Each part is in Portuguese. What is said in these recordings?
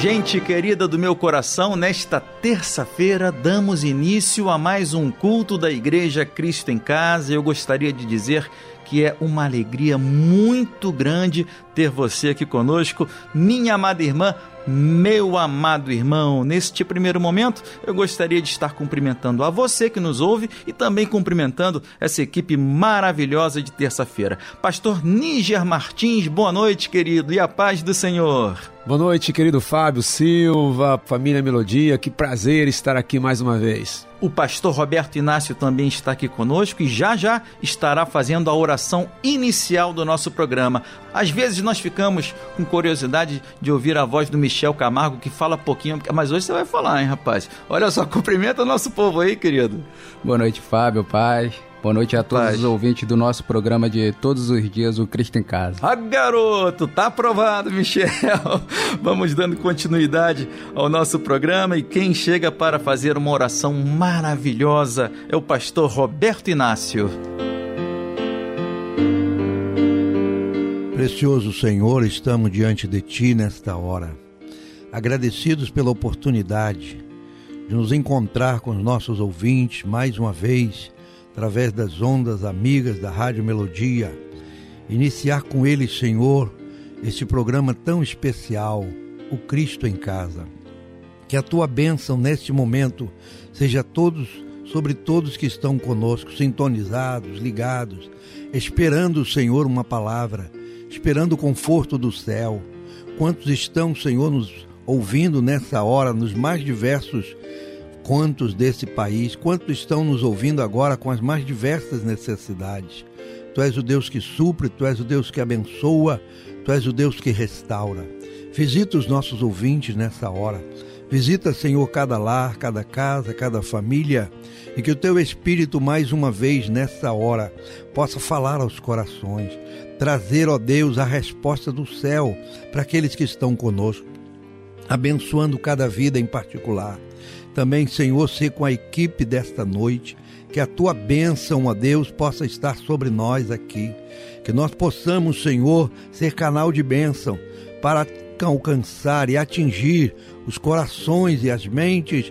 Gente querida do meu coração, nesta terça-feira damos início a mais um culto da Igreja Cristo em Casa. Eu gostaria de dizer que é uma alegria muito grande ter você aqui conosco, minha amada irmã. Meu amado irmão, neste primeiro momento eu gostaria de estar cumprimentando a você que nos ouve e também cumprimentando essa equipe maravilhosa de terça-feira. Pastor Níger Martins, boa noite, querido, e a paz do Senhor. Boa noite, querido Fábio Silva, família Melodia, que prazer estar aqui mais uma vez. O pastor Roberto Inácio também está aqui conosco e já já estará fazendo a oração inicial do nosso programa. Às vezes nós ficamos com curiosidade de ouvir a voz do Michel Camargo, que fala pouquinho, mas hoje você vai falar, hein, rapaz? Olha só, cumprimenta o nosso povo aí, querido. Boa noite, Fábio, pai. Boa noite a todos Paz. os ouvintes do nosso programa de todos os dias, o Cristo em Casa. Ah, garoto, tá aprovado, Michel. Vamos dando continuidade ao nosso programa e quem chega para fazer uma oração maravilhosa é o pastor Roberto Inácio. Precioso Senhor, estamos diante de Ti nesta hora, agradecidos pela oportunidade de nos encontrar com os nossos ouvintes mais uma vez através das ondas amigas da Rádio Melodia. Iniciar com eles, Senhor, este programa tão especial, o Cristo em Casa. Que a tua bênção neste momento seja todos sobre todos que estão conosco, sintonizados, ligados, esperando Senhor uma palavra, esperando o conforto do céu. Quantos estão, Senhor, nos ouvindo nessa hora, nos mais diversos quantos desse país, quantos estão nos ouvindo agora com as mais diversas necessidades. Tu és o Deus que supre, tu és o Deus que abençoa, tu és o Deus que restaura. Visita os nossos ouvintes nessa hora. Visita, Senhor, cada lar, cada casa, cada família, e que o teu Espírito, mais uma vez nessa hora, possa falar aos corações, trazer, ó Deus, a resposta do céu para aqueles que estão conosco, abençoando cada vida em particular também, Senhor, ser com a equipe desta noite, que a tua bênção, ó Deus, possa estar sobre nós aqui. Que nós possamos, Senhor, ser canal de bênção para alcançar e atingir os corações e as mentes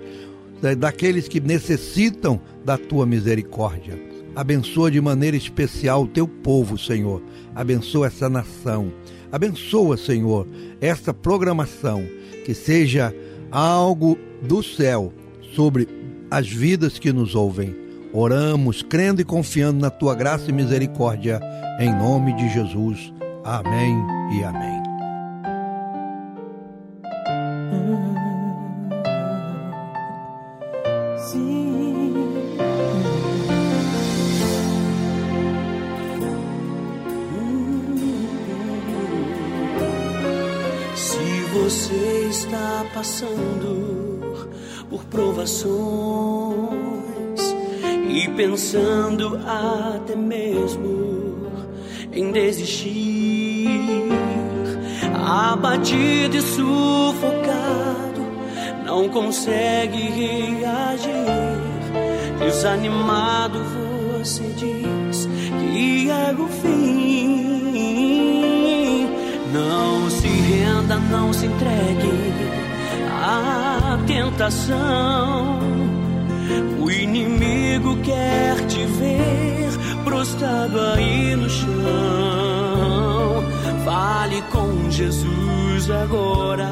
daqueles que necessitam da tua misericórdia. Abençoa de maneira especial o teu povo, Senhor. Abençoa essa nação. Abençoa, Senhor, esta programação. Que seja algo do céu sobre as vidas que nos ouvem. Oramos, crendo e confiando na tua graça e misericórdia, em nome de Jesus. Amém e amém. Passando por provações e pensando até mesmo em desistir, abatido e sufocado, não consegue reagir, desanimado você diz que é o fim. Não se renda, não se entregue tentação. O inimigo quer te ver prostrado aí no chão. Fale com Jesus agora,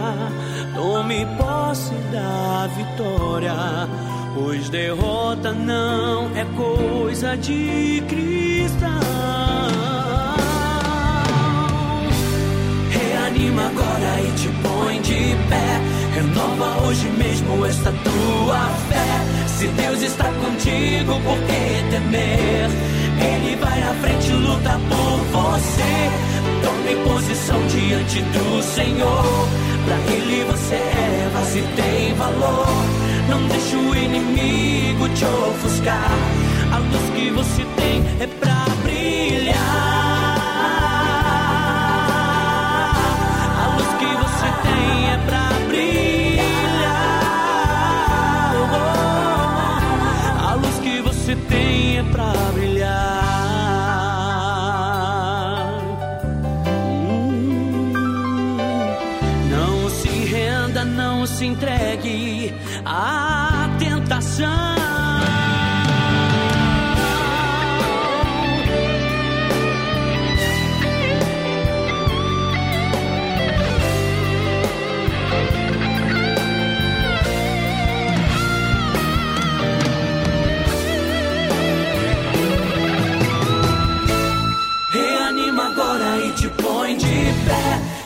tome posse da vitória. Pois derrota não é coisa de cristão. Reanima agora e te põe de pé Renova hoje mesmo esta tua fé. Se Deus está contigo, por que temer? Ele vai à frente e luta por você. Tome posição diante do Senhor. Pra Ele você é, mas se tem valor. Não deixe o inimigo te ofuscar. A luz que você tem é pra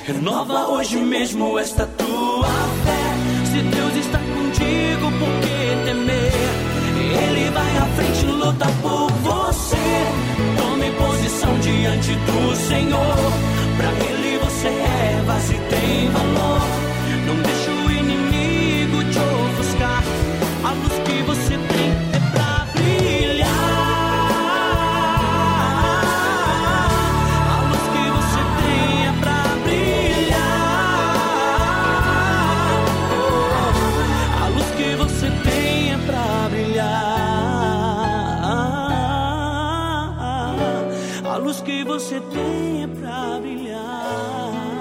Renova hoje mesmo esta tua fé. Se Deus está contigo, por que temer? Ele vai à frente, luta por você. Tome posição diante do Senhor. Pra Ele você é base e tem valor. Não deixe o inimigo te ofuscar. A luz que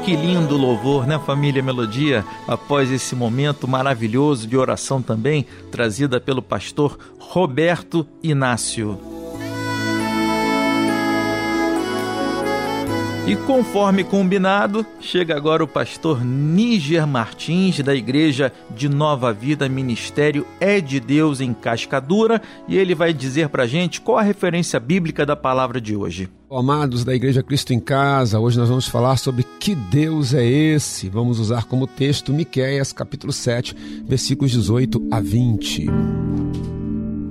Que lindo louvor, né, família Melodia? Após esse momento maravilhoso de oração também, trazida pelo pastor Roberto Inácio. E conforme combinado, chega agora o pastor Níger Martins, da Igreja de Nova Vida Ministério É de Deus em Cascadura, e ele vai dizer pra gente qual a referência bíblica da palavra de hoje. Amados da Igreja Cristo em Casa, hoje nós vamos falar sobre que Deus é esse. Vamos usar como texto Miqueias, capítulo 7, versículos 18 a 20.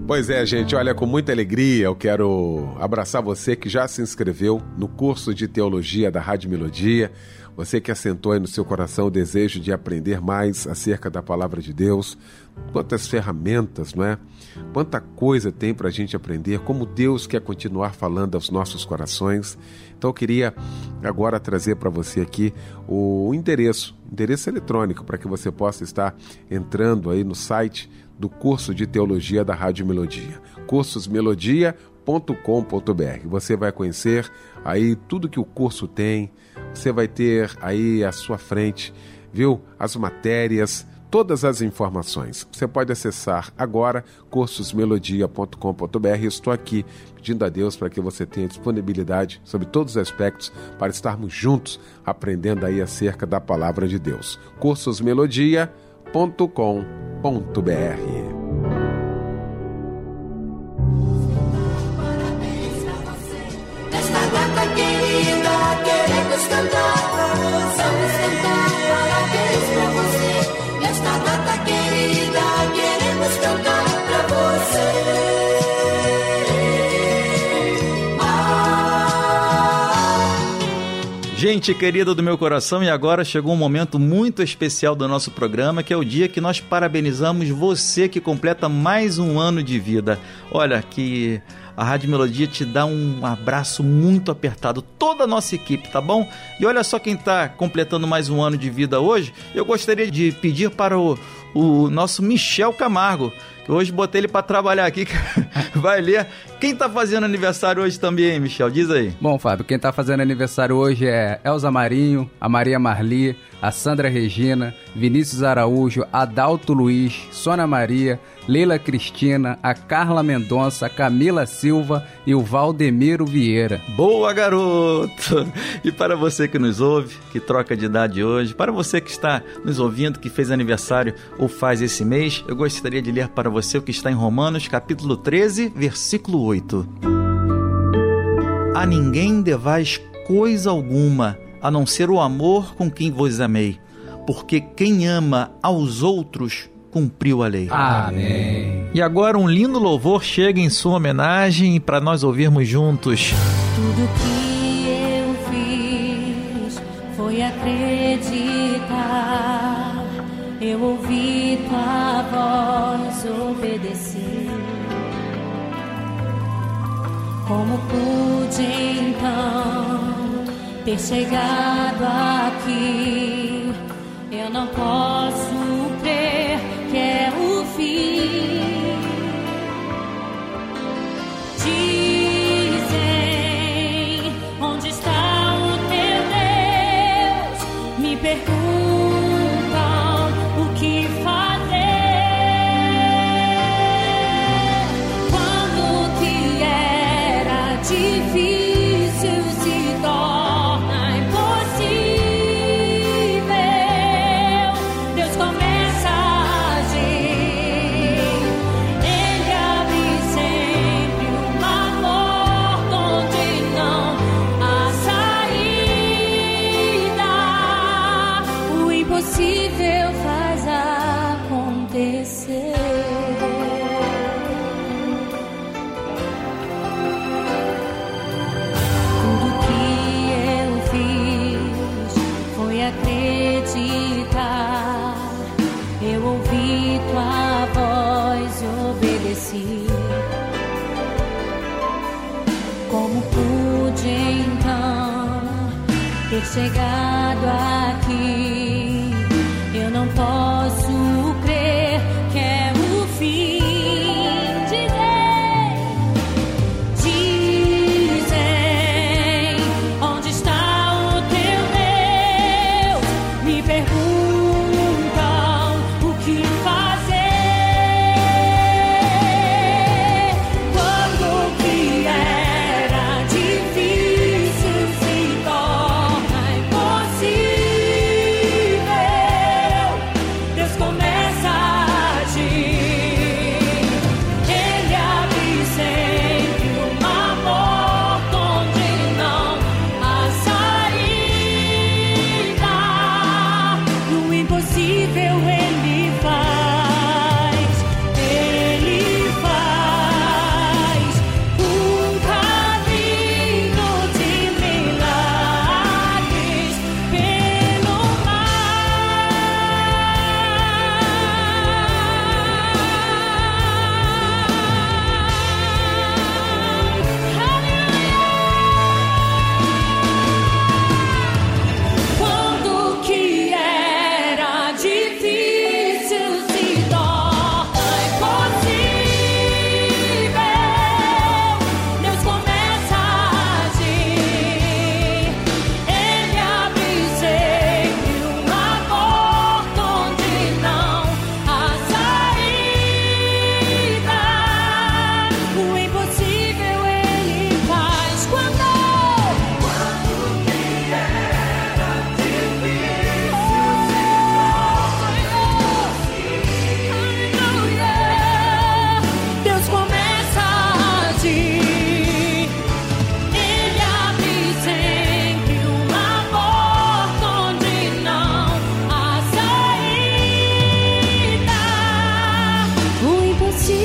Pois é, gente, olha, com muita alegria eu quero abraçar você que já se inscreveu no curso de teologia da Rádio Melodia, você que assentou aí no seu coração o desejo de aprender mais acerca da palavra de Deus, quantas ferramentas, não é? Quanta coisa tem para a gente aprender, como Deus quer continuar falando aos nossos corações. Então eu queria agora trazer para você aqui o endereço, endereço eletrônico, para que você possa estar entrando aí no site do curso de teologia da Rádio Melodia, cursosmelodia.com.br. Você vai conhecer aí tudo que o curso tem, você vai ter aí à sua frente, viu, as matérias, todas as informações. Você pode acessar agora cursosmelodia.com.br. Estou aqui pedindo a Deus para que você tenha disponibilidade sobre todos os aspectos para estarmos juntos aprendendo aí acerca da palavra de Deus. cursosmelodia.com.br. Nesta data querida, queremos cantar. Vamos cantar Gente querida do meu coração, e agora chegou um momento muito especial do nosso programa, que é o dia que nós parabenizamos você que completa mais um ano de vida. Olha, que a Rádio Melodia te dá um abraço muito apertado, toda a nossa equipe, tá bom? E olha só quem está completando mais um ano de vida hoje. Eu gostaria de pedir para o, o nosso Michel Camargo, hoje botei ele para trabalhar aqui, vai ler. Quem está fazendo aniversário hoje também, Michel? Diz aí. Bom, Fábio, quem tá fazendo aniversário hoje é Elza Marinho, a Maria Marli, a Sandra Regina, Vinícius Araújo, Adalto Luiz, Sônia Maria, Leila Cristina, a Carla Mendonça, a Camila Silva e o Valdemiro Vieira. Boa, garoto! E para você que nos ouve, que troca de idade hoje, para você que está nos ouvindo, que fez aniversário ou faz esse mês, eu gostaria de ler para você o que está em Romanos, capítulo 13, versículo 8. A ninguém devais coisa alguma, a não ser o amor com quem vos amei, porque quem ama aos outros cumpriu a lei. Amém. E agora um lindo louvor chega em sua homenagem para nós ouvirmos juntos. Tudo que Eu ouvi tua voz, obedeci. Como pude então ter chegado aqui? Eu não posso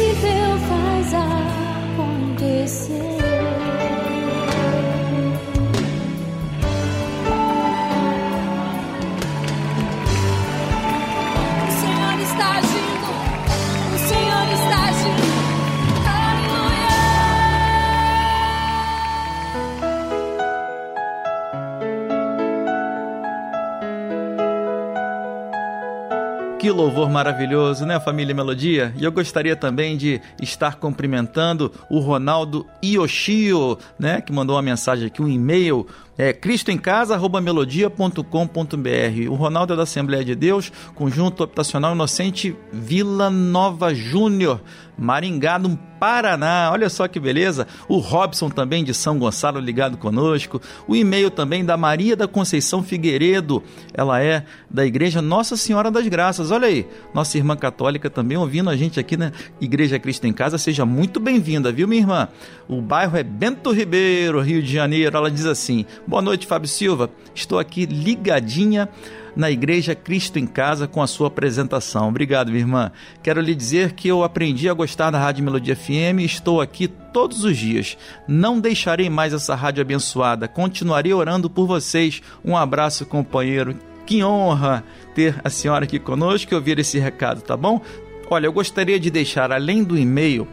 impossível faz acontecer. Que louvor maravilhoso, né, família Melodia? E eu gostaria também de estar cumprimentando o Ronaldo Yoshio, né, que mandou uma mensagem aqui, um e-mail, é cristoemcasa@melodia.com.br. O Ronaldo é da Assembleia de Deus, Conjunto Habitacional Inocente Vila Nova Júnior, Maringá, no Paraná. Olha só que beleza. O Robson também de São Gonçalo ligado conosco. O e-mail também da Maria da Conceição Figueiredo. Ela é da Igreja Nossa Senhora das Graças. Olha aí, nossa irmã católica também ouvindo a gente aqui na Igreja Cristo em Casa. Seja muito bem-vinda, viu, minha irmã? O bairro é Bento Ribeiro, Rio de Janeiro. Ela diz assim: Boa noite, Fábio Silva. Estou aqui ligadinha na Igreja Cristo em Casa com a sua apresentação. Obrigado, minha irmã. Quero lhe dizer que eu aprendi a gostar da Rádio Melodia FM e estou aqui todos os dias. Não deixarei mais essa rádio abençoada. Continuarei orando por vocês. Um abraço, companheiro. Que honra ter a senhora aqui conosco e ouvir esse recado, tá bom? Olha, eu gostaria de deixar, além do e-mail,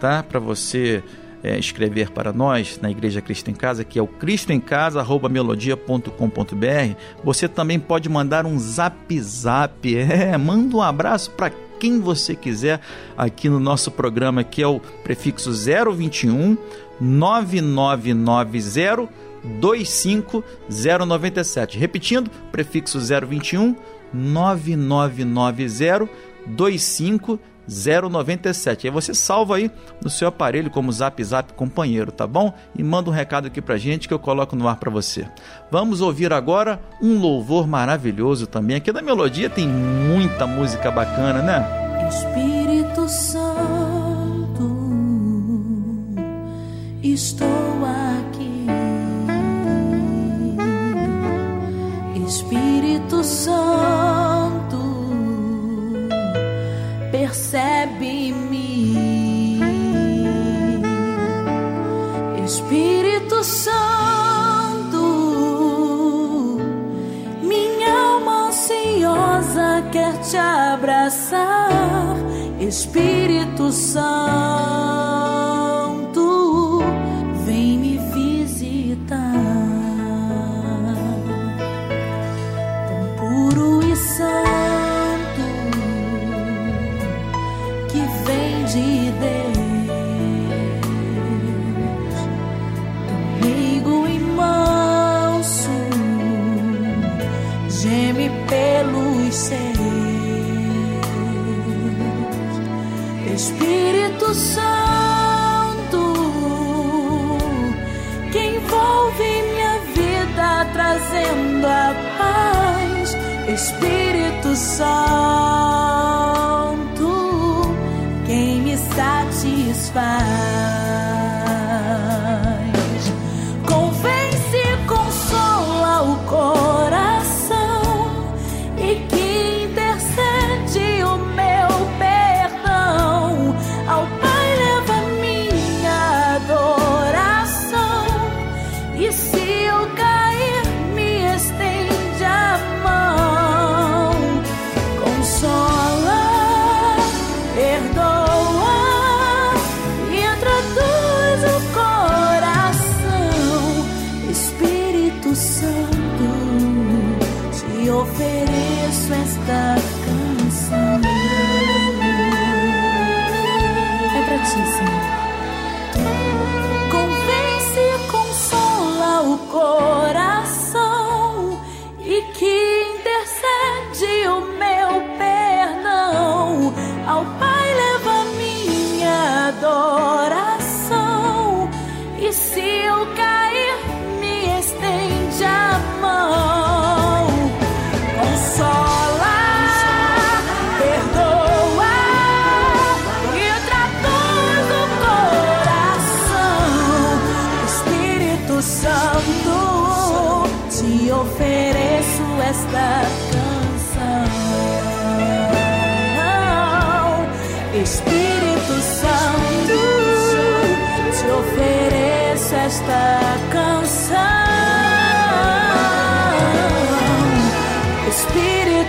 tá? Para você é, escrever para nós na Igreja Cristo em Casa, que é o cristoemcasa@melodia.com.br, você também pode mandar um zap zap. É, manda um abraço para quem você quiser aqui no nosso programa, que é o prefixo 021 9990 25097. Repetindo, prefixo 021 9990 25097. Aí você salva aí no seu aparelho como Zap Zap companheiro, tá bom? E manda um recado aqui pra gente que eu coloco no ar para você. Vamos ouvir agora um louvor maravilhoso também. Aqui da Melodia tem muita música bacana, né? Espírito Santo, estou aqui. Espírito Santo, percebe-me. Espírito Santo, minha alma ansiosa quer te abraçar. Espírito Santo, seus. Espírito Santo, que envolve minha vida trazendo a paz. Espírito Santo, quem me satisfaz.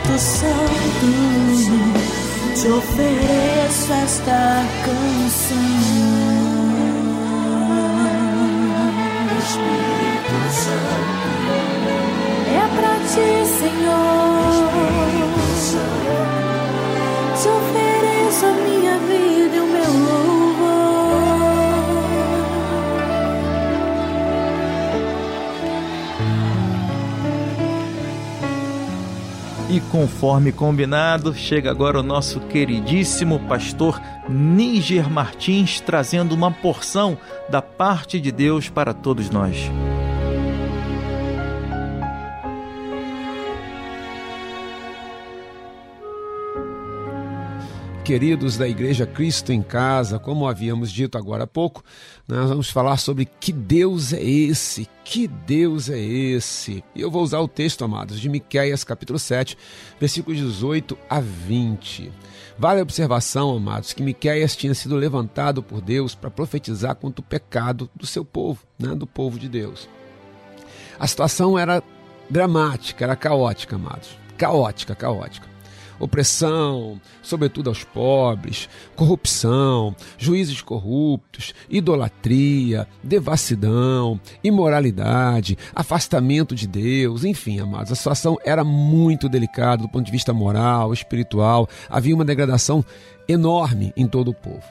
Espírito Santo, te ofereço esta canção. Espírito Santo, é pra ti, Senhor. Conforme combinado, chega agora o nosso queridíssimo pastor Níger Martins trazendo uma porção da parte de Deus para todos nós. Queridos da Igreja Cristo em Casa, como havíamos dito agora há pouco, nós vamos falar sobre que Deus é esse, que Deus é esse. E eu vou usar o texto, amados, de Miqueias capítulo 7, versículos 18 a 20. Vale a observação, amados, que Miqueias tinha sido levantado por Deus para profetizar contra o pecado do seu povo, né, do povo de Deus. A situação era dramática, era caótica, amados. Caótica, caótica. Opressão, sobretudo aos pobres, corrupção, juízes corruptos, idolatria, devassidão, imoralidade, afastamento de Deus, enfim, amados, a situação era muito delicada do ponto de vista moral, espiritual, havia uma degradação enorme em todo o povo.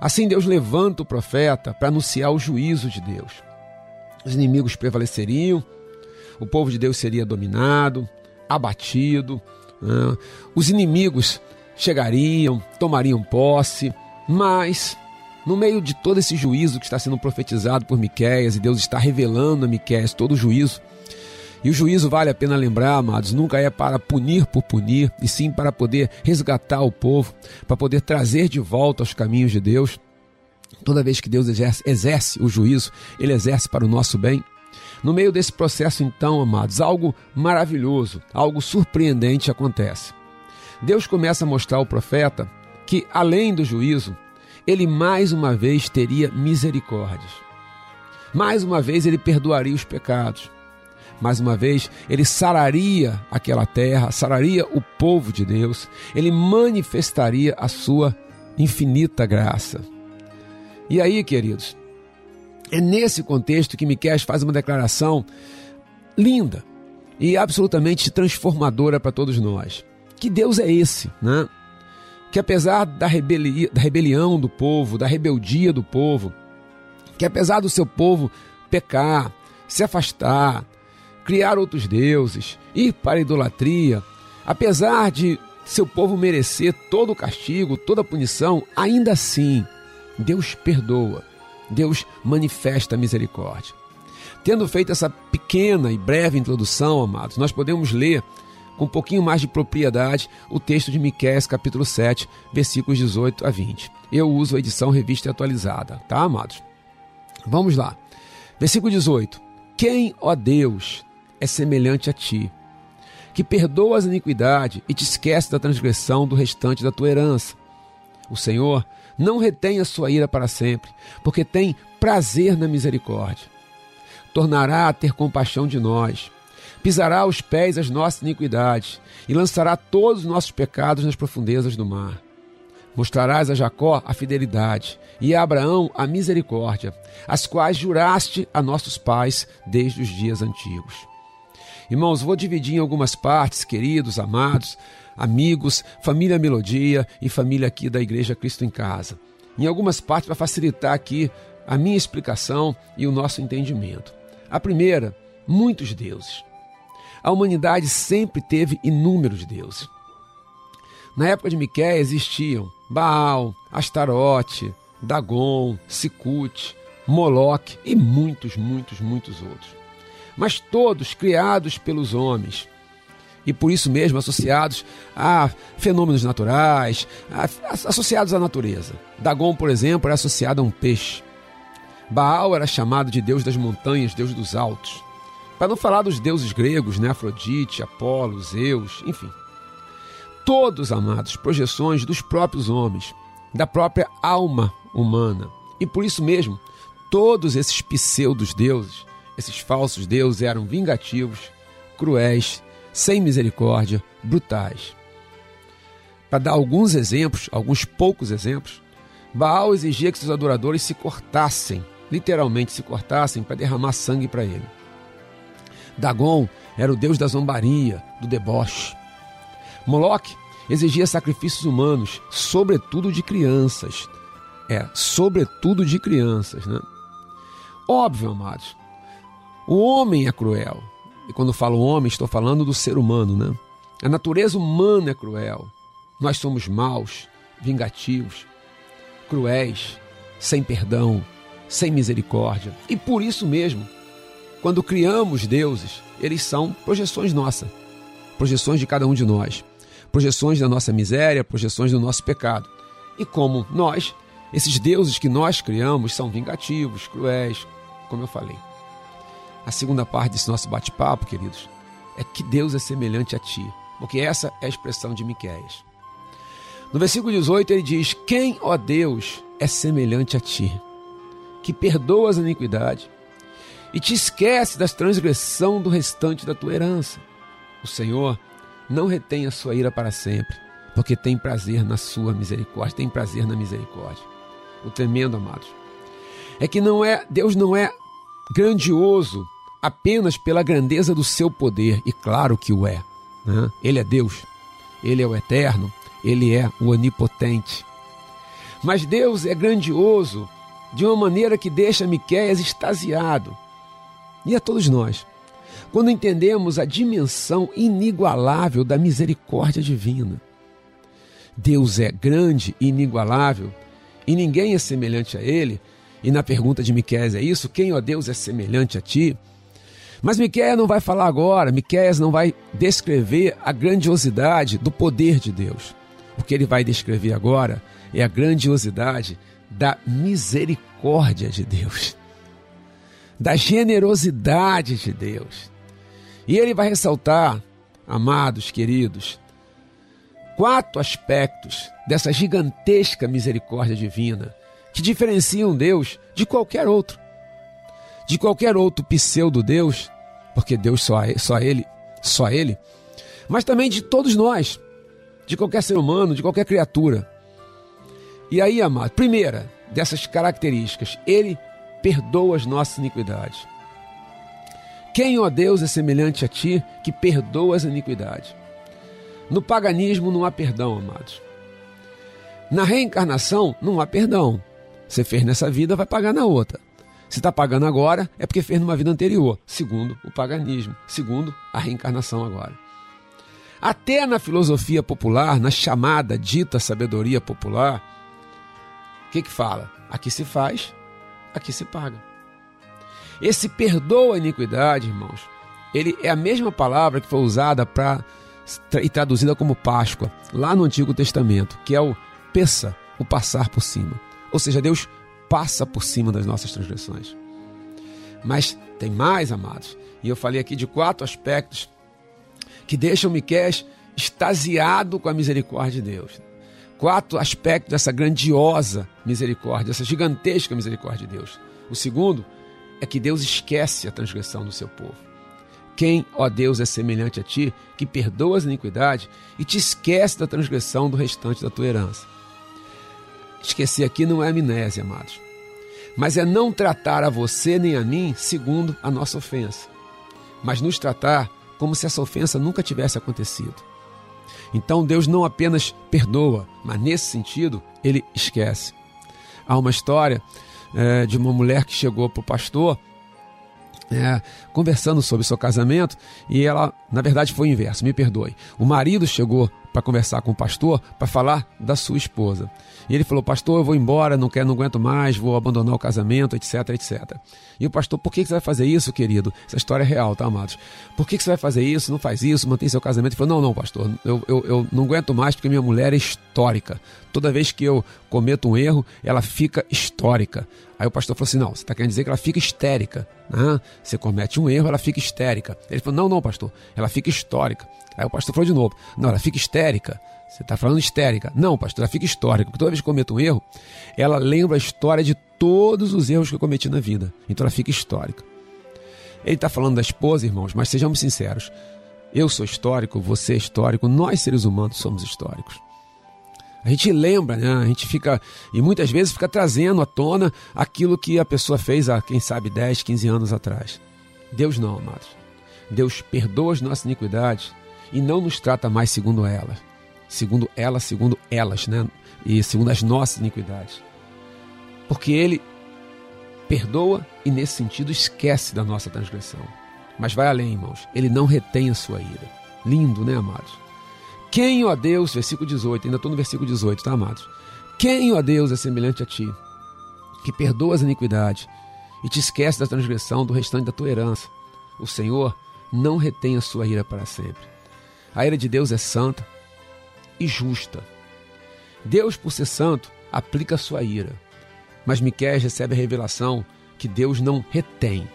Assim Deus levanta o profeta para anunciar o juízo de Deus. Os inimigos prevaleceriam, o povo de Deus seria dominado, abatido, né? os inimigos chegariam, tomariam posse, mas no meio de todo esse juízo que está sendo profetizado por Miqueias e Deus está revelando a Miqueias todo o juízo, e o juízo vale a pena lembrar, amados, nunca é para punir por punir, e sim para poder resgatar o povo, para poder trazer de volta aos caminhos de Deus. Toda vez que Deus exerce, exerce o juízo, ele exerce para o nosso bem. No meio desse processo, então, amados, algo maravilhoso, algo surpreendente acontece. Deus começa a mostrar ao profeta que, além do juízo, ele mais uma vez teria misericórdias. Mais uma vez ele perdoaria os pecados. Mais uma vez ele sararia aquela terra, sararia o povo de Deus. Ele manifestaria a sua infinita graça. E aí, queridos, é nesse contexto que Miquel faz uma declaração linda e absolutamente transformadora para todos nós. Que Deus é esse, né? Que apesar da, da rebelião do povo, da rebeldia do povo, que apesar do seu povo pecar, se afastar, criar outros deuses, ir para a idolatria, apesar de seu povo merecer todo o castigo, toda a punição, ainda assim, Deus perdoa Deus manifesta misericórdia. Tendo feito essa pequena e breve introdução, amados, nós podemos ler com um pouquinho mais de propriedade o texto de Miqueias, capítulo 7, versículos 18 a 20. Eu uso a edição revista atualizada, tá, amados? Vamos lá. Versículo 18. Quem, ó Deus, é semelhante a ti, que perdoa as iniquidades e te esquece da transgressão do restante da tua herança? O Senhor não retém a sua ira para sempre, porque tem prazer na misericórdia. Tornará a ter compaixão de nós, pisará aos pés as nossas iniquidades e lançará todos os nossos pecados nas profundezas do mar. Mostrarás a Jacó a fidelidade e a Abraão a misericórdia, as quais juraste a nossos pais desde os dias antigos. Irmãos, vou dividir em algumas partes, queridos, amados, amigos, família Melodia e família aqui da Igreja Cristo em Casa. Em algumas partes para facilitar aqui a minha explicação e o nosso entendimento. A primeira, muitos deuses. A humanidade sempre teve inúmeros deuses. Na época de Miqué existiam Baal, Astarote, Dagon, Sicut, Moloque e muitos, muitos, muitos outros. Mas todos criados pelos homens e por isso mesmo associados a fenômenos naturais, a, associados à natureza. Dagon, por exemplo, era associado a um peixe. Baal era chamado de deus das montanhas, deus dos altos. Para não falar dos deuses gregos, né? Afrodite, Apolo, Zeus, enfim. Todos, amados, projeções dos próprios homens, da própria alma humana. E por isso mesmo, todos esses pseudos deuses, esses falsos deuses eram vingativos, cruéis sem misericórdia, brutais. Para dar alguns exemplos, alguns poucos exemplos, Baal exigia que seus adoradores se cortassem, literalmente se cortassem, para derramar sangue para ele. Dagon era o deus da zombaria, do deboche. Moloque exigia sacrifícios humanos, sobretudo de crianças. É, sobretudo de crianças, né? Óbvio, amados, o homem é cruel, e quando falo homem, estou falando do ser humano, né? A natureza humana é cruel. Nós somos maus, vingativos, cruéis, sem perdão, sem misericórdia. E por isso mesmo, quando criamos deuses, eles são projeções nossas, projeções de cada um de nós, projeções da nossa miséria, projeções do nosso pecado. E como nós, esses deuses que nós criamos são vingativos, cruéis, como eu falei. A segunda parte desse nosso bate-papo, queridos, é que Deus é semelhante a ti, porque essa é a expressão de Miqueias. No versículo 18 ele diz: Quem, ó Deus, é semelhante a ti, que perdoa as iniquidades e te esquece das transgressão do restante da tua herança. O Senhor não retém a sua ira para sempre, porque tem prazer na sua misericórdia, tem prazer na misericórdia. O tremendo, amados, é que não é Deus não é grandioso apenas pela grandeza do seu poder, e claro que o é. Né? Ele é Deus, ele é o eterno, ele é o onipotente. Mas Deus é grandioso de uma maneira que deixa Miqueias extasiado. E a todos nós, quando entendemos a dimensão inigualável da misericórdia divina. Deus é grande e inigualável, e ninguém é semelhante a ele. E na pergunta de Miqueias é isso: quem, ó Deus, é semelhante a ti? Mas Miqueias não vai falar agora, Miqueias não vai descrever a grandiosidade do poder de Deus. O que ele vai descrever agora é a grandiosidade da misericórdia de Deus, da generosidade de Deus. E ele vai ressaltar, amados, queridos, quatro aspectos dessa gigantesca misericórdia divina que diferenciam Deus de qualquer outro, de qualquer outro pseudo-Deus, porque Deus só, só Ele, só Ele, mas também de todos nós, de qualquer ser humano, de qualquer criatura. E aí, amado, primeira dessas características, Ele perdoa as nossas iniquidades. Quem, ó Deus, é semelhante a ti que perdoa as iniquidades? No paganismo não há perdão, amados. Na reencarnação não há perdão. Você fez nessa vida, vai pagar na outra. Se está pagando agora, é porque fez numa vida anterior, segundo o paganismo, segundo a reencarnação agora. Até na filosofia popular, na chamada dita sabedoria popular, o que, que fala? Aqui se faz, aqui se paga. Esse perdoa a iniquidade, irmãos, ele é a mesma palavra que foi usada para e traduzida como Páscoa, lá no Antigo Testamento, que é o peça, o passar por cima. Ou seja, Deus passa por cima das nossas transgressões. Mas tem mais, amados. E eu falei aqui de quatro aspectos que deixam Miquel extasiado com a misericórdia de Deus. Quatro aspectos dessa grandiosa misericórdia, dessa gigantesca misericórdia de Deus. O segundo é que Deus esquece a transgressão do seu povo. Quem, ó Deus, é semelhante a ti, que perdoa as iniquidades e te esquece da transgressão do restante da tua herança? Esquecer aqui não é amnésia, amados, mas é não tratar a você nem a mim segundo a nossa ofensa, mas nos tratar como se essa ofensa nunca tivesse acontecido. Então Deus não apenas perdoa, mas nesse sentido, ele esquece. Há uma história é, de uma mulher que chegou para o pastor é, conversando sobre seu casamento e ela, na verdade, foi o inverso, me perdoe. O marido chegou para conversar com o pastor para falar da sua esposa. E ele falou: Pastor, eu vou embora, não quero, não aguento mais, vou abandonar o casamento, etc, etc. E o pastor: Por que você vai fazer isso, querido? Essa história é real, tá, amados? Por que você vai fazer isso? Não faz isso, mantém seu casamento. Ele falou: Não, não, pastor, eu, eu, eu não aguento mais porque minha mulher é histórica. Toda vez que eu cometo um erro, ela fica histórica. Aí o pastor falou assim: não, você está querendo dizer que ela fica histérica. Né? Você comete um erro, ela fica histérica. Ele falou: não, não, pastor, ela fica histórica. Aí o pastor falou de novo: não, ela fica histérica. Você está falando histérica. Não, pastor, ela fica histórica. Porque toda vez que comete um erro, ela lembra a história de todos os erros que eu cometi na vida. Então ela fica histórica. Ele está falando da esposa, irmãos, mas sejamos sinceros. Eu sou histórico, você é histórico, nós seres humanos somos históricos. A gente lembra, né? A gente fica, e muitas vezes fica trazendo à tona aquilo que a pessoa fez há, quem sabe, 10, 15 anos atrás. Deus não, amados. Deus perdoa as nossas iniquidades e não nos trata mais segundo elas. Segundo elas, segundo elas, né? E segundo as nossas iniquidades. Porque Ele perdoa e, nesse sentido, esquece da nossa transgressão. Mas vai além, irmãos. Ele não retém a sua ira. Lindo, né, amados? Quem, ó Deus, versículo 18, ainda estou no versículo 18, tá, amados? Quem, ó Deus, é semelhante a ti, que perdoa as iniquidades e te esquece da transgressão do restante da tua herança? O Senhor não retém a sua ira para sempre. A ira de Deus é santa e justa. Deus, por ser santo, aplica a sua ira. Mas Miquel recebe a revelação que Deus não retém,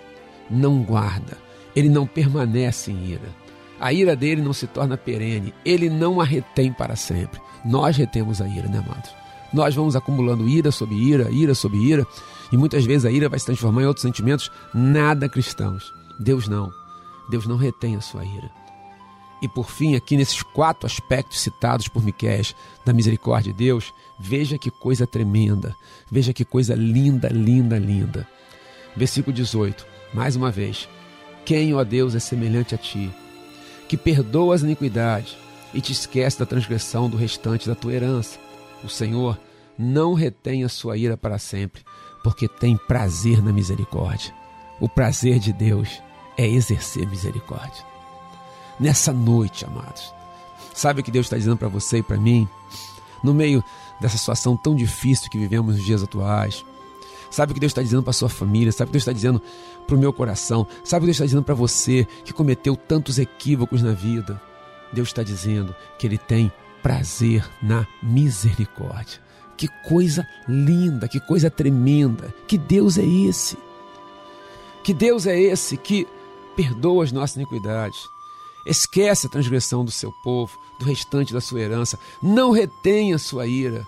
não guarda, ele não permanece em ira a ira dele não se torna perene, ele não a retém para sempre. Nós retemos a ira, né, amados? Nós vamos acumulando ira sobre ira, ira sobre ira, e muitas vezes a ira vai se transformar em outros sentimentos nada cristãos. Deus não. Deus não retém a sua ira. E por fim, aqui nesses quatro aspectos citados por Miquel da misericórdia de Deus, veja que coisa tremenda, veja que coisa linda, linda, linda. Versículo 18, mais uma vez. Quem, ó Deus, é semelhante a ti, que perdoa as iniquidades e te esquece da transgressão do restante da tua herança? O Senhor não retém a sua ira para sempre, porque tem prazer na misericórdia. O prazer de Deus é exercer misericórdia. Nessa noite, amados, sabe o que Deus está dizendo para você e para mim? No meio dessa situação tão difícil que vivemos nos dias atuais, sabe o que Deus está dizendo para sua família, sabe o que Deus está dizendo para o meu coração, sabe o que Deus está dizendo para você que cometeu tantos equívocos na vida. Deus está dizendo que Ele tem prazer na misericórdia. Que coisa linda, que coisa tremenda. Que Deus é esse? Que Deus é esse que perdoa as nossas iniquidades, esquece a transgressão do seu povo, do restante da sua herança, não retém a sua ira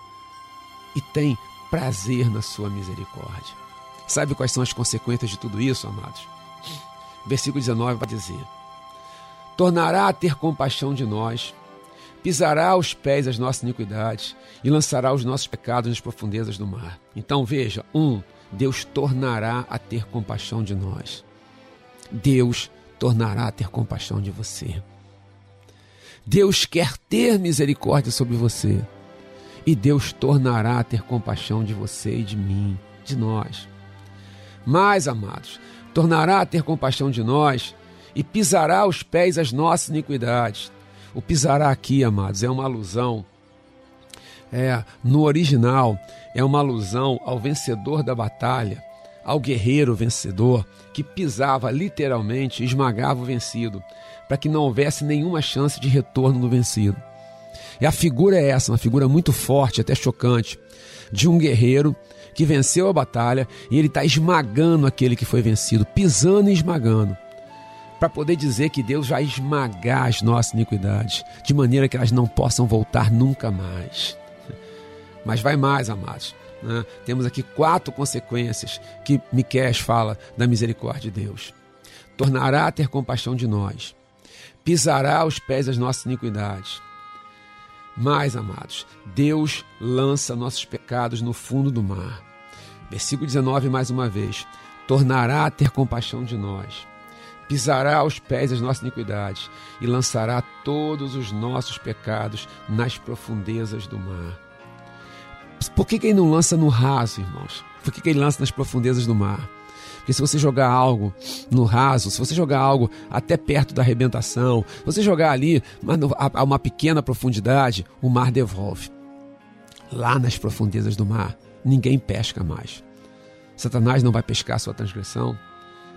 e tem prazer na sua misericórdia. Sabe quais são as consequências de tudo isso, amados? Versículo 19 vai dizer: Tornará a ter compaixão de nós pisará aos pés as nossas iniquidades e lançará os nossos pecados nas profundezas do mar. Então veja, um, Deus tornará a ter compaixão de nós. Deus tornará a ter compaixão de você. Deus quer ter misericórdia sobre você. E Deus tornará a ter compaixão de você e de mim, de nós. Mas, amados, tornará a ter compaixão de nós e pisará aos pés as nossas iniquidades. O pisará aqui, amados, é uma alusão. É, no original, é uma alusão ao vencedor da batalha, ao guerreiro vencedor, que pisava literalmente, esmagava o vencido, para que não houvesse nenhuma chance de retorno do vencido. E a figura é essa, uma figura muito forte, até chocante, de um guerreiro que venceu a batalha e ele está esmagando aquele que foi vencido, pisando e esmagando para poder dizer que Deus vai esmagar as nossas iniquidades, de maneira que elas não possam voltar nunca mais. Mas vai mais, amados. Né? Temos aqui quatro consequências que Miqués fala da misericórdia de Deus. Tornará a ter compaixão de nós, pisará os pés das nossas iniquidades. Mais, amados, Deus lança nossos pecados no fundo do mar. Versículo 19, mais uma vez. Tornará a ter compaixão de nós pisará aos pés as nossas iniquidades e lançará todos os nossos pecados nas profundezas do mar. Por que, que ele não lança no raso, irmãos? Por que, que ele lança nas profundezas do mar? Porque se você jogar algo no raso, se você jogar algo até perto da arrebentação, se você jogar ali a uma pequena profundidade, o mar devolve. Lá nas profundezas do mar, ninguém pesca mais. Satanás não vai pescar a sua transgressão,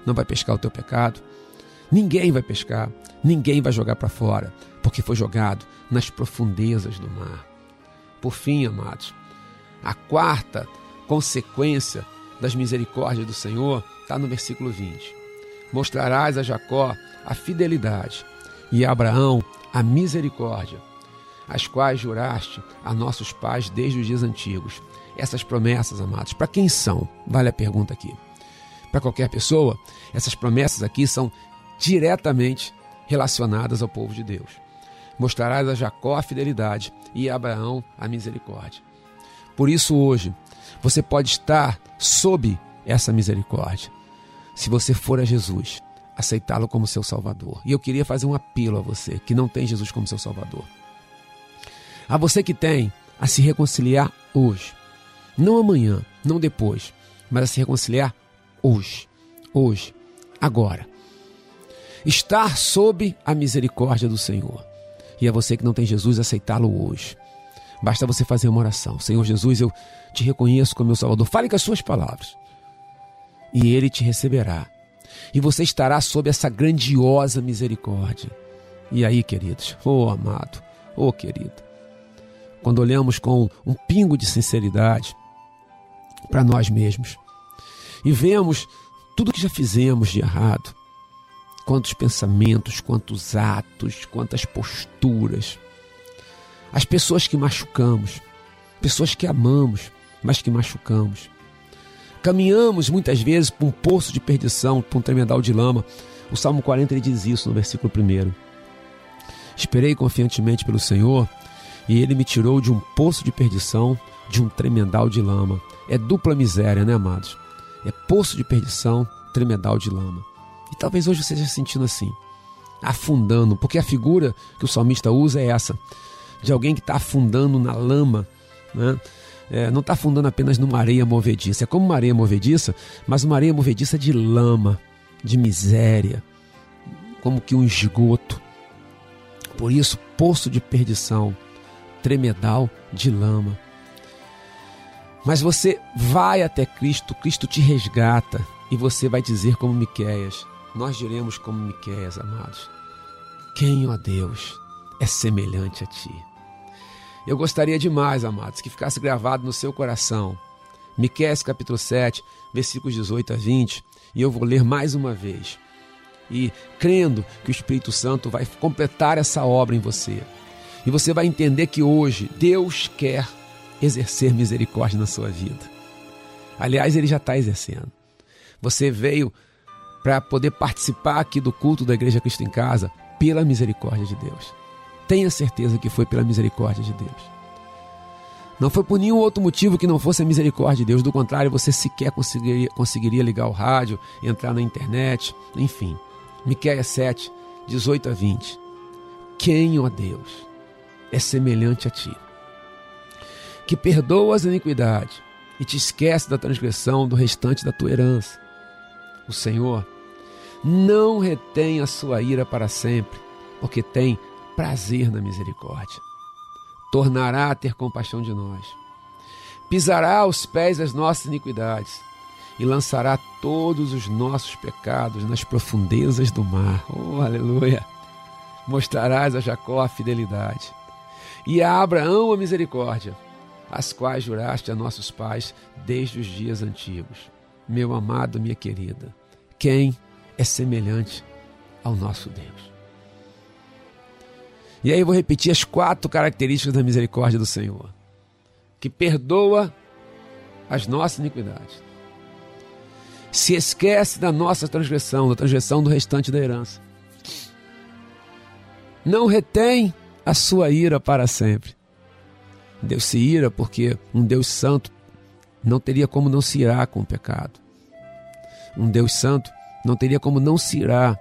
não vai pescar o teu pecado, Ninguém vai pescar, ninguém vai jogar para fora, porque foi jogado nas profundezas do mar. Por fim, amados, a quarta consequência das misericórdias do Senhor está no versículo 20. Mostrarás a Jacó a fidelidade e a Abraão a misericórdia, as quais juraste a nossos pais desde os dias antigos. Essas promessas, amados, para quem são? Vale a pergunta aqui. Para qualquer pessoa, essas promessas aqui são diretamente relacionadas ao povo de Deus. Mostrarás a Jacó a fidelidade e a Abraão a misericórdia. Por isso, hoje, você pode estar sob essa misericórdia, se você for a Jesus, aceitá-lo como seu Salvador. E eu queria fazer um apelo a você que não tem Jesus como seu Salvador. A você que tem, a se reconciliar hoje. Não amanhã, não depois, mas a se reconciliar hoje. Hoje, agora estar sob a misericórdia do Senhor. E é você que não tem Jesus, aceitá-lo hoje. Basta você fazer uma oração. Senhor Jesus, eu te reconheço como meu Salvador. Fale com as suas palavras. E Ele te receberá. E você estará sob essa grandiosa misericórdia. E aí, queridos, oh amado, oh querido, quando olhamos com um pingo de sinceridade para nós mesmos e vemos tudo que já fizemos de errado, quantos pensamentos, quantos atos, quantas posturas. As pessoas que machucamos, pessoas que amamos, mas que machucamos. Caminhamos muitas vezes por um poço de perdição, por um tremendal de lama. O Salmo 40 ele diz isso no versículo 1. Esperei confiantemente pelo Senhor e ele me tirou de um poço de perdição, de um tremendal de lama. É dupla miséria, né, amados? É poço de perdição, tremendal de lama. E talvez hoje você esteja sentindo assim, afundando, porque a figura que o salmista usa é essa, de alguém que está afundando na lama, né? É, não está afundando apenas numa areia movediça, é como uma areia movediça, mas uma areia movediça de lama, de miséria, como que um esgoto. Por isso, poço de perdição, tremedal de lama. Mas você vai até Cristo, Cristo te resgata e você vai dizer como Miqueias. Nós diremos como Miqueias, amados. Quem, ó Deus, é semelhante a ti? Eu gostaria demais, amados, que ficasse gravado no seu coração. Miqueias capítulo 7, versículos 18 a 20, e eu vou ler mais uma vez. E crendo que o Espírito Santo vai completar essa obra em você. E você vai entender que hoje Deus quer exercer misericórdia na sua vida. Aliás, ele já está exercendo. Você veio para poder participar aqui do culto da Igreja Cristo em Casa pela misericórdia de Deus. Tenha certeza que foi pela misericórdia de Deus. Não foi por nenhum outro motivo que não fosse a misericórdia de Deus. Do contrário, você sequer conseguiria, conseguiria ligar o rádio, entrar na internet, enfim. Miqueias 7, 18 a 20. Quem, ó Deus, é semelhante a ti? Que perdoa as iniquidades e te esquece da transgressão do restante da tua herança. O Senhor não retém a sua ira para sempre, porque tem prazer na misericórdia. Tornará a ter compaixão de nós. Pisará aos pés as nossas iniquidades e lançará todos os nossos pecados nas profundezas do mar. Oh, aleluia! Mostrarás a Jacó a fidelidade e a Abraão a misericórdia, as quais juraste a nossos pais desde os dias antigos. Meu amado, minha querida, quem é semelhante ao nosso Deus? E aí eu vou repetir as quatro características da misericórdia do Senhor: que perdoa as nossas iniquidades, se esquece da nossa transgressão, da transgressão do restante da herança, não retém a sua ira para sempre. Deus se ira porque um Deus santo não teria como não se irar com o pecado. Um Deus santo não teria como não se irar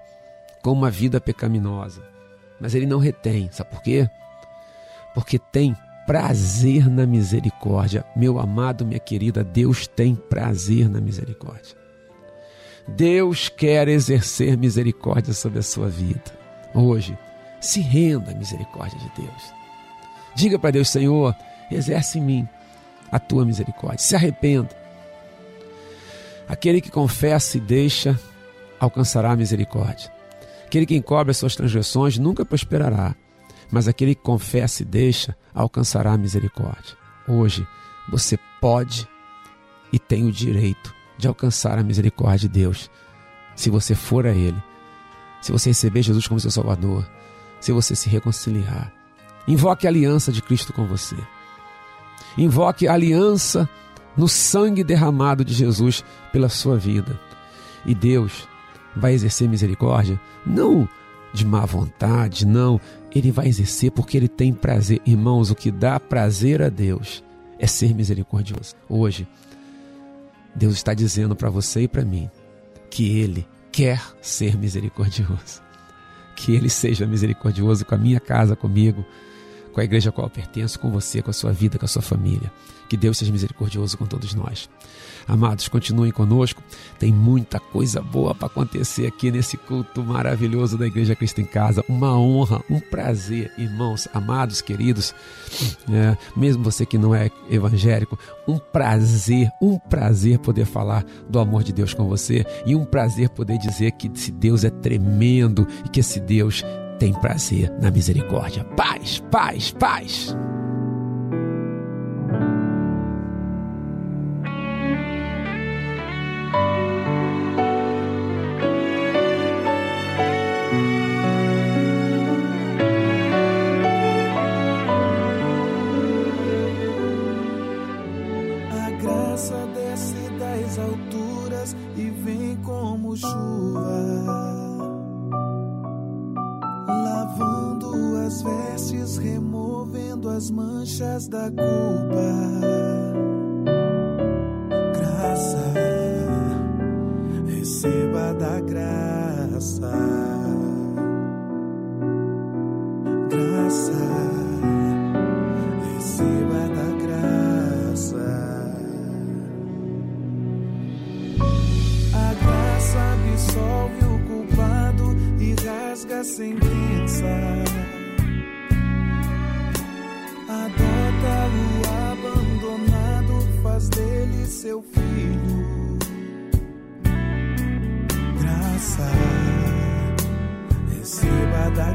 com uma vida pecaminosa mas ele não retém. Sabe por quê? Porque tem prazer na misericórdia. Meu amado, minha querida, Deus tem prazer na misericórdia. Deus quer exercer misericórdia sobre a sua vida. Hoje, se renda à misericórdia de Deus. Diga para Deus, Senhor, exerce em mim a tua misericórdia. Se arrependa. Aquele que confessa e deixa alcançará a misericórdia. Aquele que encobre as suas transgressões nunca prosperará, mas aquele que confessa e deixa alcançará a misericórdia. Hoje você pode e tem o direito de alcançar a misericórdia de Deus, se você for a Ele, se você receber Jesus como seu Salvador, se você se reconciliar. Invoque a aliança de Cristo com você. Invoque a aliança no sangue derramado de Jesus pela sua vida. E Deus vai exercer misericórdia, não de má vontade, não. Ele vai exercer porque ele tem prazer. Irmãos, o que dá prazer a Deus é ser misericordioso. Hoje, Deus está dizendo para você e para mim que Ele quer ser misericordioso. Que Ele seja misericordioso com a minha casa, comigo, com a igreja a qual eu pertenço, com você, com a sua vida, com a sua família. Que Deus seja misericordioso com todos nós. Amados, continuem conosco. Tem muita coisa boa para acontecer aqui nesse culto maravilhoso da Igreja Cristo em Casa. Uma honra, um prazer, irmãos, amados, queridos, é, mesmo você que não é evangélico, um prazer, um prazer poder falar do amor de Deus com você e um prazer poder dizer que esse Deus é tremendo e que esse Deus tem prazer na misericórdia. Paz, paz, paz.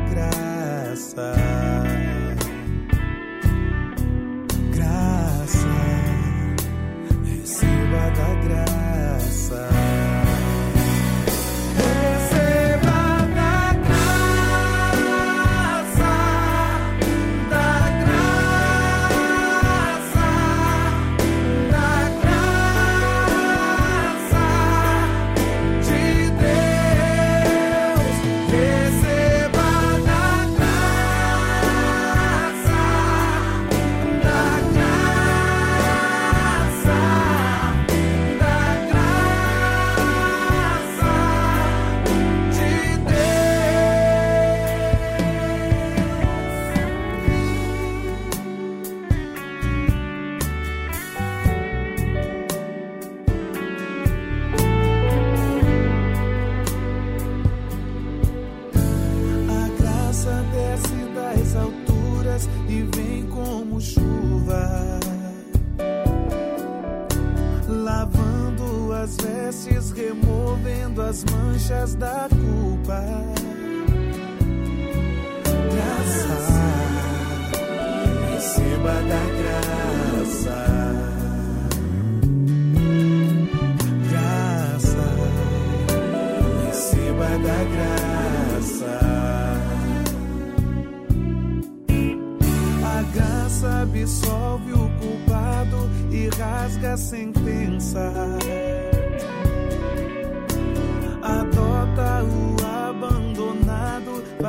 Graça,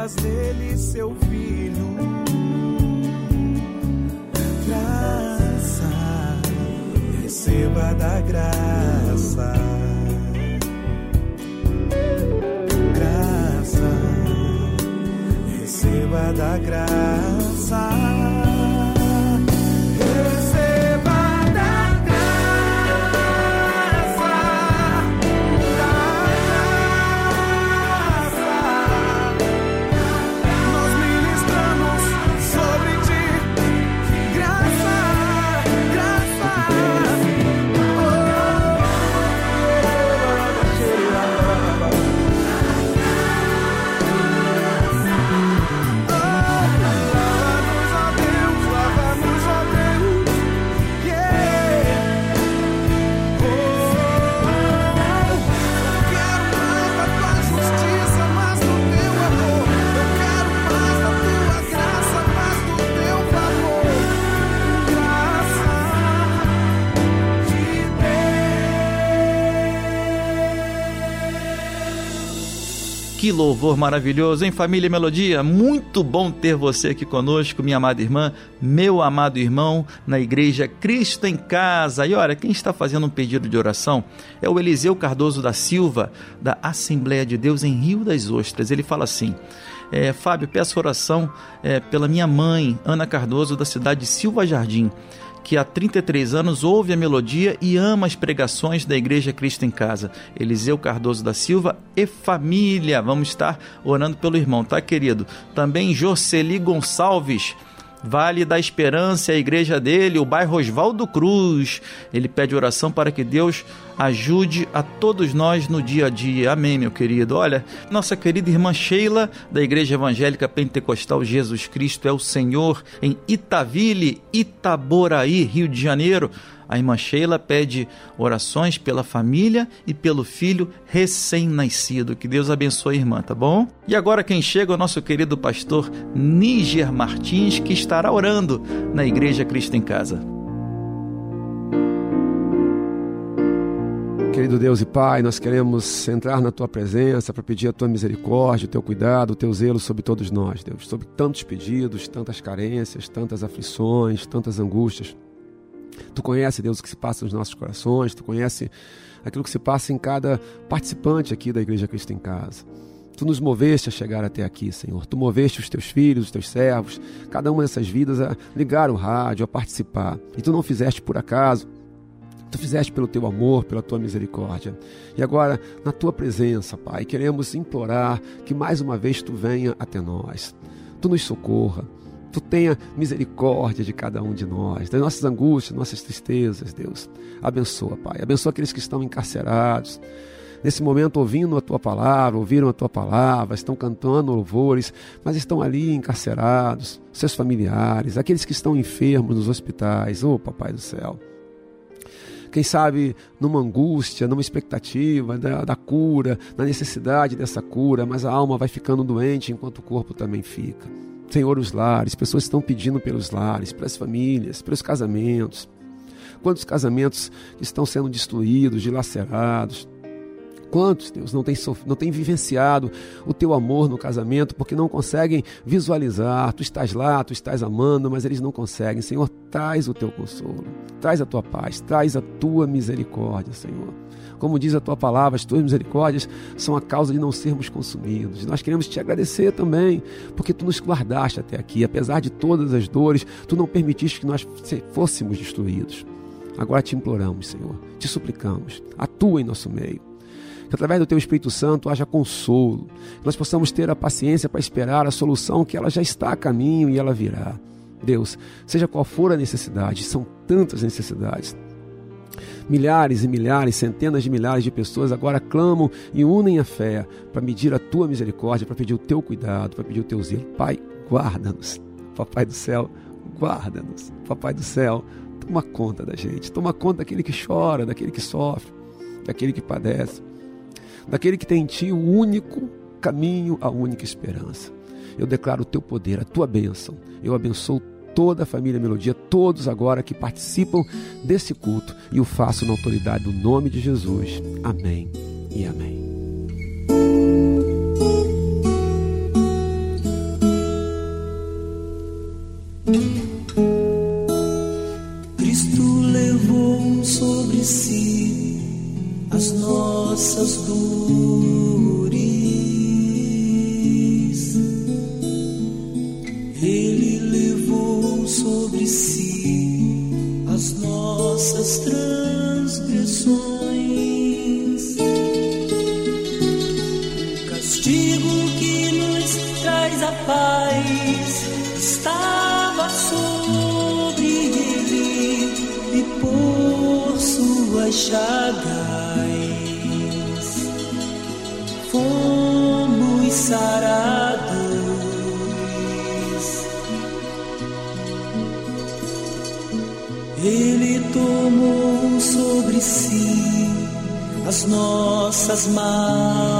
faz dele seu filho. Graça, receba da graça. Graça, receba da graça. Que louvor maravilhoso, hein, família Melodia? Muito bom ter você aqui conosco, minha amada irmã, meu amado irmão, na igreja Cristo em Casa. E olha, quem está fazendo um pedido de oração é o Eliseu Cardoso da Silva, da Assembleia de Deus em Rio das Ostras. Ele fala assim. É, Fábio, peço oração é, pela minha mãe, Ana Cardoso, da cidade de Silva Jardim que há 33 anos ouve a melodia e ama as pregações da Igreja Cristo em Casa. Eliseu Cardoso da Silva e família. Vamos estar orando pelo irmão, tá, querido? Também Jocely Gonçalves. Vale da Esperança, a igreja dele, o bairro Oswaldo Cruz. Ele pede oração para que Deus ajude a todos nós no dia a dia. Amém, meu querido. Olha, nossa querida irmã Sheila, da Igreja Evangélica Pentecostal Jesus Cristo é o Senhor, em Itaville, Itaboraí, Rio de Janeiro. A irmã Sheila pede orações pela família e pelo filho recém-nascido. Que Deus abençoe a irmã, tá bom? E agora quem chega é o nosso querido pastor Níger Martins, que estará orando na Igreja Cristo em Casa. Querido Deus e Pai, nós queremos entrar na tua presença para pedir a tua misericórdia, o teu cuidado, o teu zelo sobre todos nós, Deus, sobre tantos pedidos, tantas carências, tantas aflições, tantas angústias. Tu conhece, Deus, o que se passa nos nossos corações, tu conhece aquilo que se passa em cada participante aqui da Igreja Cristo em Casa. Tu nos moveste a chegar até aqui, Senhor. Tu moveste os teus filhos, os teus servos, cada uma dessas vidas a ligar o rádio, a participar. E tu não fizeste por acaso. Tu fizeste pelo teu amor, pela tua misericórdia. E agora, na tua presença, Pai, queremos implorar que mais uma vez tu venha até nós. Tu nos socorra. Tu tenha misericórdia de cada um de nós, das nossas angústias, nossas tristezas, Deus. Abençoa, Pai. Abençoa aqueles que estão encarcerados. Nesse momento, ouvindo a tua palavra, ouviram a tua palavra, estão cantando louvores, mas estão ali encarcerados, seus familiares, aqueles que estão enfermos nos hospitais. Oh, Papai do céu quem sabe numa angústia, numa expectativa da, da, cura, na necessidade dessa cura, mas a alma vai ficando doente enquanto o corpo também fica. Senhor, os lares, pessoas estão pedindo pelos lares, pelas famílias, pelos casamentos. Quantos casamentos estão sendo destruídos, dilacerados? Quantos, Deus, não têm, não têm vivenciado o teu amor no casamento porque não conseguem visualizar? Tu estás lá, tu estás amando, mas eles não conseguem. Senhor, traz o teu consolo, traz a tua paz, traz a tua misericórdia, Senhor. Como diz a tua palavra, as tuas misericórdias são a causa de não sermos consumidos. Nós queremos te agradecer também, porque tu nos guardaste até aqui. Apesar de todas as dores, tu não permitiste que nós fôssemos destruídos. Agora te imploramos, Senhor, te suplicamos, atua em nosso meio que através do Teu Espírito Santo haja consolo, que nós possamos ter a paciência para esperar a solução que ela já está a caminho e ela virá. Deus, seja qual for a necessidade, são tantas necessidades. Milhares e milhares, centenas de milhares de pessoas agora clamam e unem a fé para medir a tua misericórdia, para pedir o teu cuidado, para pedir o teu zelo. Pai, guarda-nos. Papai do céu, guarda-nos. Papai do céu, toma conta da gente, toma conta daquele que chora, daquele que sofre, daquele que padece daquele que tem em ti o único caminho, a única esperança. Eu declaro o teu poder, a tua bênção. Eu abençoo toda a família Melodia, todos agora que participam desse culto e o faço na autoridade do nome de Jesus. Amém e amém. Cristo levou sobre si as nossas dores. Nossas maldições.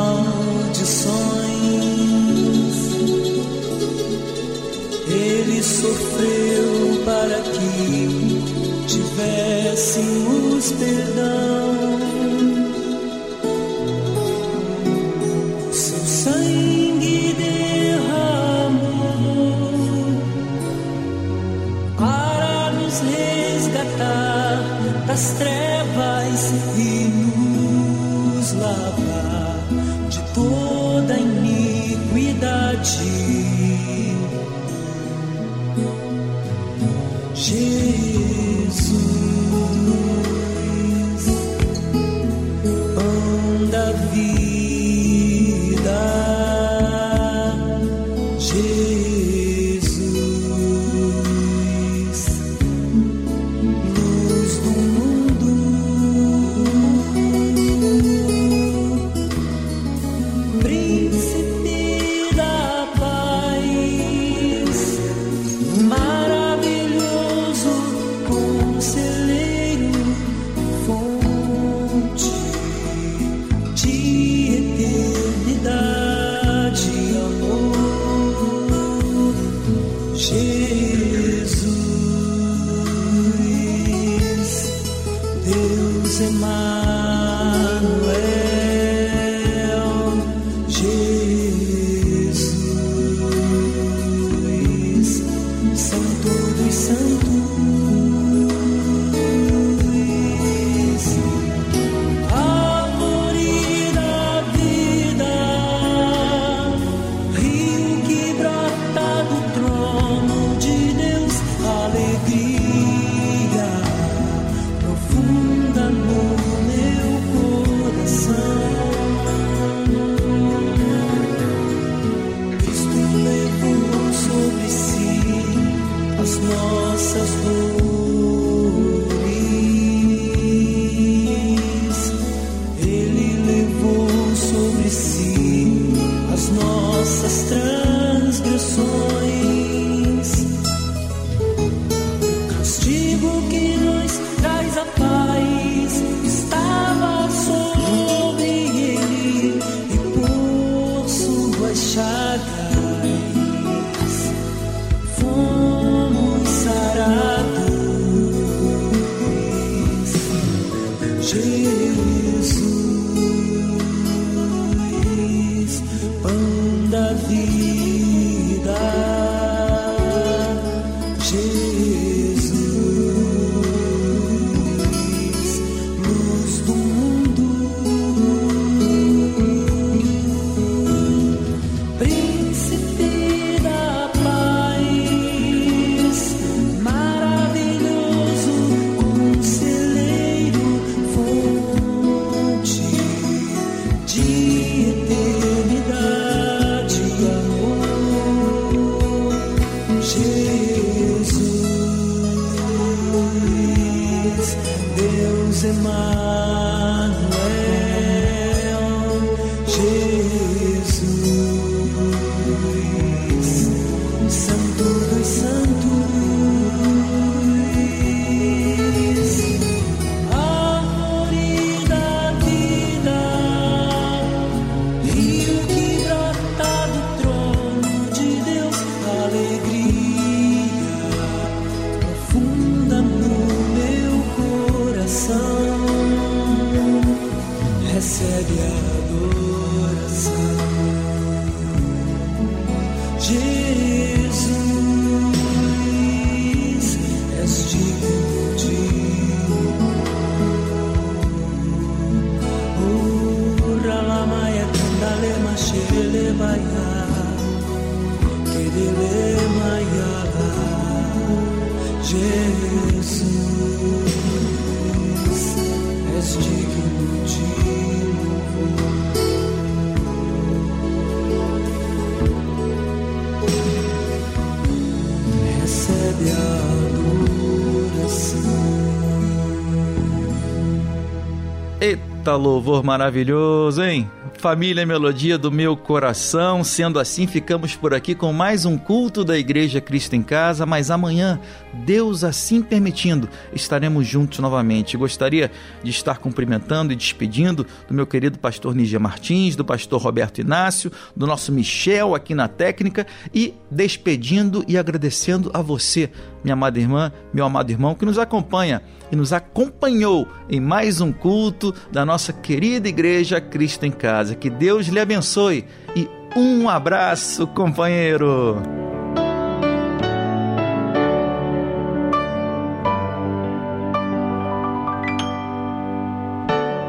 Eita louvor maravilhoso, hein? Família Melodia do meu coração, sendo assim, ficamos por aqui com mais um culto da Igreja Cristo em Casa, mas amanhã, Deus assim permitindo, estaremos juntos novamente. Gostaria de estar cumprimentando e despedindo do meu querido pastor Nígia Martins, do pastor Roberto Inácio, do nosso Michel aqui na técnica e despedindo e agradecendo a você, minha amada irmã, meu amado irmão que nos acompanha e nos acompanhou em mais um culto da nossa querida Igreja Cristo em Casa. Que Deus lhe abençoe e um abraço, companheiro.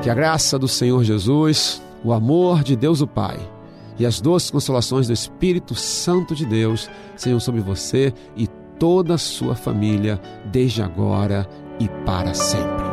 Que a graça do Senhor Jesus, o amor de Deus o Pai e as doces consolações do Espírito Santo de Deus sejam sobre você e toda a sua família, desde agora e para sempre.